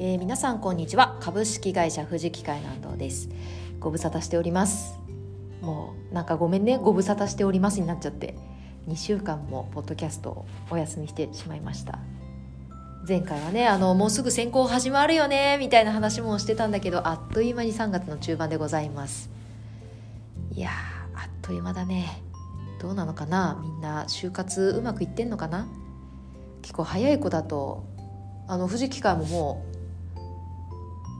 えー、皆さんこんにちは。株式会社富士機械南道です。ご無沙汰しております。もうなんかごめんね。ご無沙汰しておりますになっちゃって。2週間もポッドキャストをお休みしてしまいました。前回はねあのもうすぐ選考始まるよね。みたいな話もしてたんだけどあっという間に3月の中盤でございます。いやあっという間だね。どうなのかな。みんな就活うまくいってんのかな。結構早い子だとあの富士機械ももう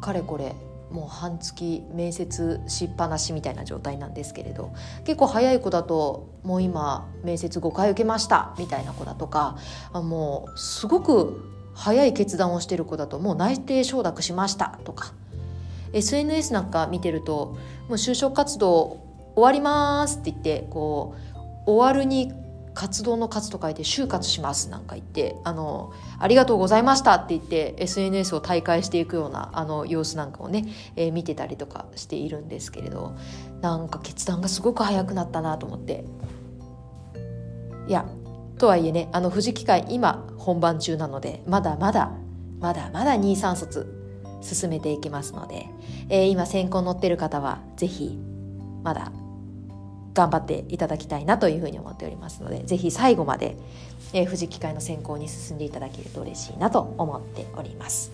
かれこれもう半月面接しっぱなしみたいな状態なんですけれど結構早い子だともう今面接5回受けましたみたいな子だとかもうすごく早い決断をしてる子だともう内定承諾しましたとか。SNS なんか見てるともう就職活動終わりますって言ってこう終わるに活動の活と書いて就活しますなんか言ってあのありがとうございましたって言って SNS を大会していくようなあの様子なんかをね、えー、見てたりとかしているんですけれどなんか決断がすごく早くなったなと思って。いやとはいえねあの富士機械今本番中なのでまだまだまだまだ23卒進めていきますので、えー、今先行乗ってる方は是非まだ頑張っていただきたいなというふうに思っておりますので是非最後まで、えー、富士機械の選考に進んでいただけると嬉しいなと思っております。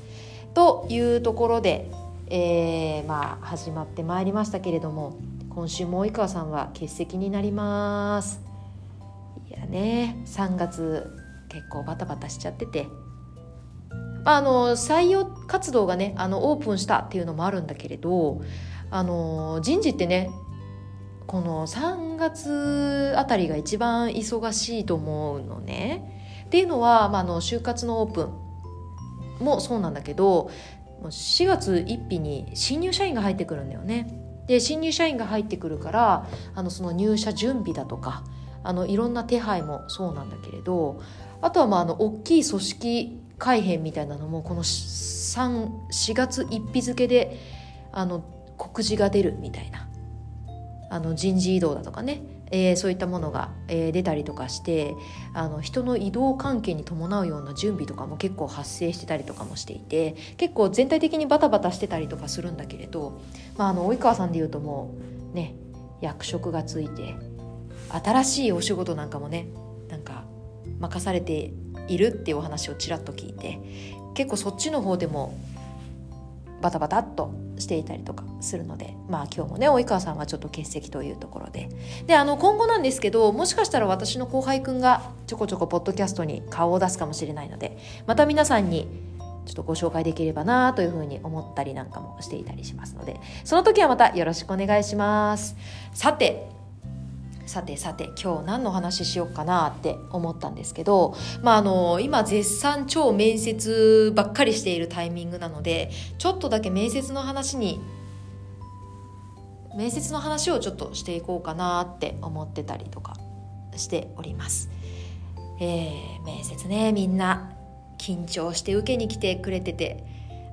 というところで、えー、まあ始まってまいりましたけれども今週も及川さんは欠席になります。いやね3月結構バタバタしちゃっててあの採用活動がねあのオープンしたっていうのもあるんだけれどあの人事ってねこの3月あたりが一番忙しいと思うのね。っていうのは、まあ、の就活のオープンもそうなんだけど4月1日に新入社員が入ってくるんだよね。で新入社員が入ってくるからあのその入社準備だとかあのいろんな手配もそうなんだけれどあとはまああの大きい組織改編みたいなのもこの4月1日付であの告示が出るみたいなあの人事異動だとかね、えー、そういったものが、えー、出たりとかしてあの人の移動関係に伴うような準備とかも結構発生してたりとかもしていて結構全体的にバタバタしてたりとかするんだけれど、まあ、あの及川さんでいうともうね役職がついて新しいお仕事なんかもねなんか任されているっていうお話をちらっと聞いて結構そっちの方でもバタバタっとしていたりとかするのでまあ今日もね及川さんはちょっと欠席というところで。であの今後なんですけどもしかしたら私の後輩くんがちょこちょこポッドキャストに顔を出すかもしれないのでまた皆さんにちょっとご紹介できればなというふうに思ったりなんかもしていたりしますのでその時はまたよろしくお願いします。さてさてさて今日何の話しようかなって思ったんですけど、まあ、あの今絶賛超面接ばっかりしているタイミングなのでちょっとだけ面接の話に面接の話をちょっとしていこうかなって思ってたりとかしております。えー、面接ねみんな緊張して受けに来てくれてて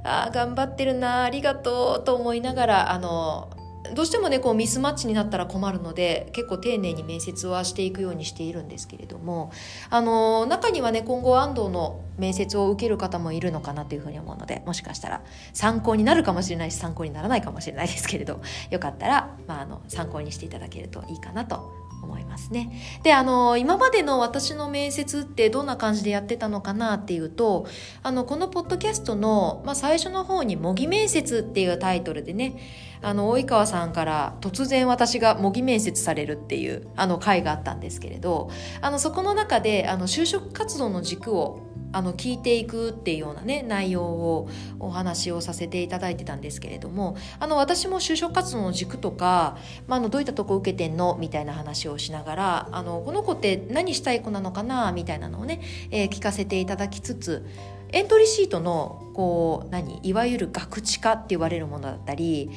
ああ頑張ってるなありがとうと思いながらあのどうしてもねこうミスマッチになったら困るので結構丁寧に面接はしていくようにしているんですけれどもあの中にはね今後安藤の面接を受ける方もいるのかなというふうに思うのでもしかしたら参考になるかもしれないし参考にならないかもしれないですけれどよかったら、まあ、あの参考にしていただけるといいかなと思いますね。で、あの、今までの私の面接ってどんな感じでやってたのかなっていうと、あの、このポッドキャストの、まあ、最初の方に模擬面接っていうタイトルでね、あの、及川さんから突然私が模擬面接されるっていう、あの、回があったんですけれど、あの、そこの中で、あの、就職活動の軸をあの聞いていくっていうようなね内容をお話をさせていただいてたんですけれどもあの私も就職活動の軸とか、まあ、のどういったとこ受けてんのみたいな話をしながらあのこの子って何したい子なのかなみたいなのをね、えー、聞かせていただきつつエントリーシートのこう何いわゆる学知化って言われるものだったり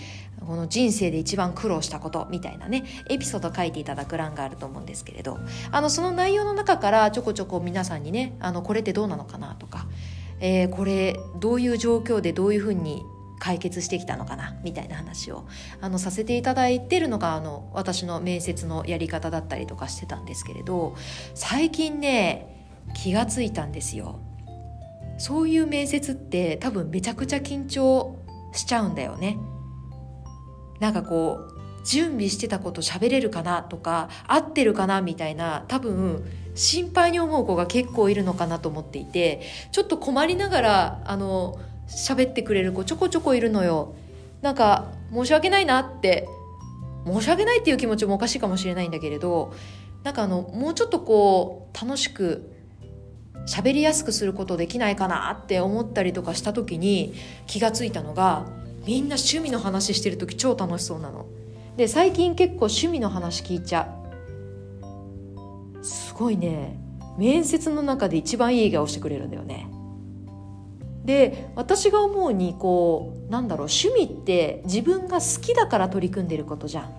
この人生で一番苦労したことみたいなねエピソード書いていただく欄があると思うんですけれどあのその内容の中からちょこちょこ皆さんにねあのこれってどうなのかなとか、えー、これどういう状況でどういうふうに解決してきたのかなみたいな話をあのさせていただいてるのがあの私の面接のやり方だったりとかしてたんですけれど最近ね気がついたんですよ。そういう面接って多分めちゃくちゃ緊張しちゃうんだよね。なんかこう準備してたこと喋れるかなとか合ってるかなみたいな多分心配に思う子が結構いるのかなと思っていてちょっと困りながらあの喋ってくれる子ちょこちょこいるのよ。なんか申し訳ないなって申し訳ないっていう気持ちもおかしいかもしれないんだけれどなんかあのもうちょっとこう楽しく喋りやすくすることできないかなって思ったりとかした時に気がついたのがみんな趣味の話してる時超楽しそうなの。で最近結構趣味の話聞いちゃうすごいね面接の中で一番いい笑顔してくれるんだよねで私が思うにこうなんだろう趣味って自分が好きだから取り組んでることじゃん。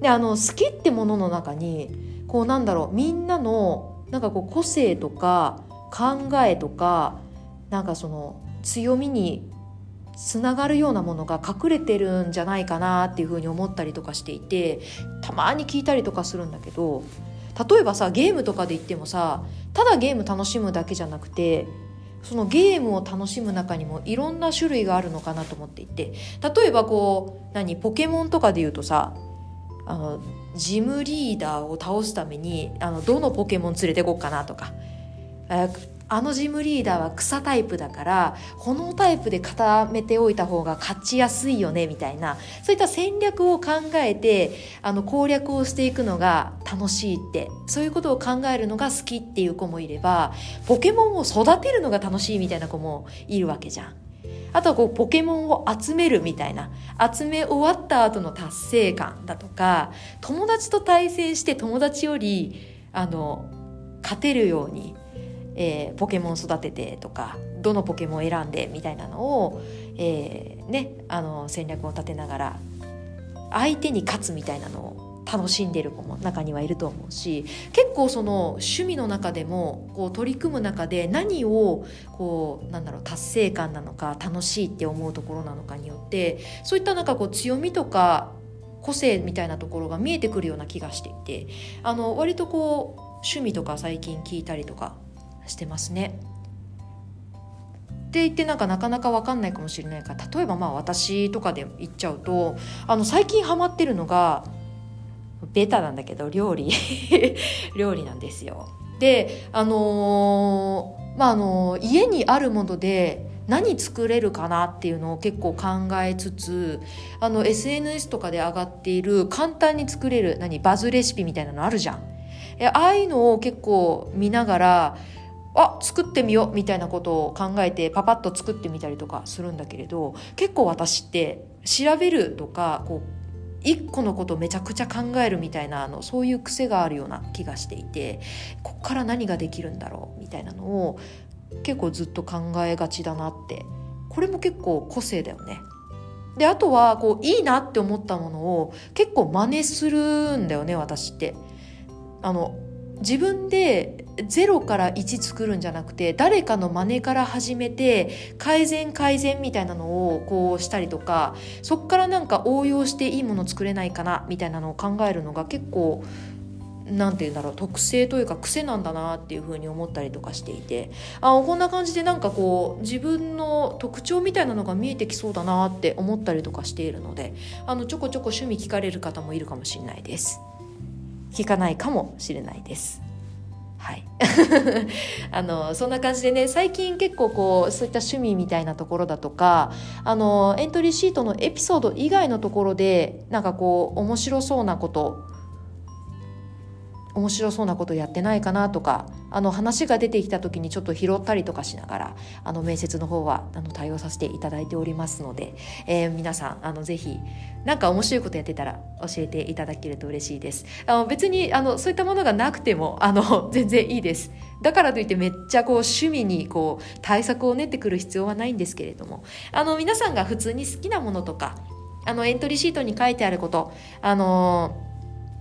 であの好きってものの中にこうなんだろうみんなのなんかこう個性とか考えとかなんかその強みにつながるようなものが隠れてるんじゃないかなっていうふうに思ったりとかしていてたまに聞いたりとかするんだけど例えばさゲームとかで言ってもさただゲーム楽しむだけじゃなくてそのゲームを楽しむ中にもいろんな種類があるのかなと思っていて例えばこう何ポケモンとかで言うとさあのジムリーダーを倒すためにあのどのポケモン連れてこっかなとかあのジムリーダーは草タイプだから炎タイプで固めておいた方が勝ちやすいよねみたいな。そういった戦略を考えてあの攻略をしていくのが楽しいって。そういうことを考えるのが好きっていう子もいればポケモンを育てるのが楽しいみたいな子もいるわけじゃん。あとはこうポケモンを集めるみたいな。集め終わった後の達成感だとか友達と対戦して友達よりあの勝てるようにえー、ポケモン育ててとかどのポケモン選んでみたいなのを、えー、ね、あの戦略を立てながら相手に勝つみたいなのを楽しんでる子も中にはいると思うし結構その趣味の中でもこう取り組む中で何をこうなんだろう達成感なのか楽しいって思うところなのかによってそういったなんかこう強みとか個性みたいなところが見えてくるような気がしていてあの割とこう趣味とか最近聞いたりとかしてますね。って言ってなんかなかなか分かんないかもしれないから例えばまあ私とかで言っちゃうとあの最近ハマってるのがベタなんだけど料理 料理なんですよ。であのー、まああのー、家にあるもので何作れるかなっていうのを結構考えつつあの SNS とかで上がっている簡単に作れる何バズレシピみたいなのあるじゃん。ああいうのを結構見ながらあ作ってみようみたいなことを考えてパパッと作ってみたりとかするんだけれど結構私って調べるとかこう一個のことめちゃくちゃ考えるみたいなあのそういう癖があるような気がしていてこっから何ができるんだろうみたいなのを結構ずっと考えがちだなってこれも結構個性だよね。であとはこういいなって思ったものを結構真似するんだよね私って。あの自分で0から1作るんじゃなくて誰かの真似から始めて改善改善みたいなのをこうしたりとかそっからなんか応用していいもの作れないかなみたいなのを考えるのが結構なんて言うんだろう特性というか癖なんだなっていうふうに思ったりとかしていてあこんな感じでなんかこう自分の特徴みたいなのが見えてきそうだなって思ったりとかしているのであのちょこちょこ趣味聞かれる方もいるかもしれないです。聞かないかもしれないです。はい、あのそんな感じでね最近結構こうそういった趣味みたいなところだとかあのエントリーシートのエピソード以外のところでなんかこう面白そうなこと面白そうなことやってないかなとかあの話が出てきた時にちょっと拾ったりとかしながらあの面接の方はあの対応させていただいておりますので、えー、皆さんあのぜひ何か面白いことやってたら教えていただけると嬉しいです。あの別にあのそういったものがなくてもあの 全然いいです。だからといってめっちゃこう趣味にこう対策を練ってくる必要はないんですけれども。あの皆さんが普通に好きなものとかあのエントリーシートに書いてあることあの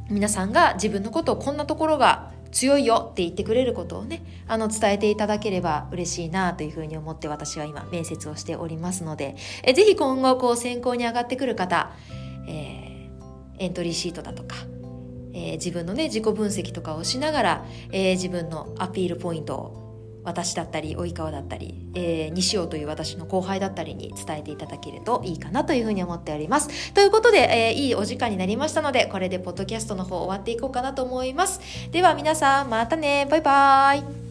皆さんが自分のことをこんなところが強いよって言ってくれることをねあの伝えていただければ嬉しいなというふうに思って私は今面接をしておりますのでえぜひ今後こう選考に上がってくる方、えー、エントリーシートだとか、えー、自分のね自己分析とかをしながら、えー、自分のアピールポイントを私だったり及川だったり、えー、西尾という私の後輩だったりに伝えていただけるといいかなというふうに思っております。ということで、えー、いいお時間になりましたのでこれでポッドキャストの方終わっていこうかなと思います。では皆さんまたね。バイバーイ。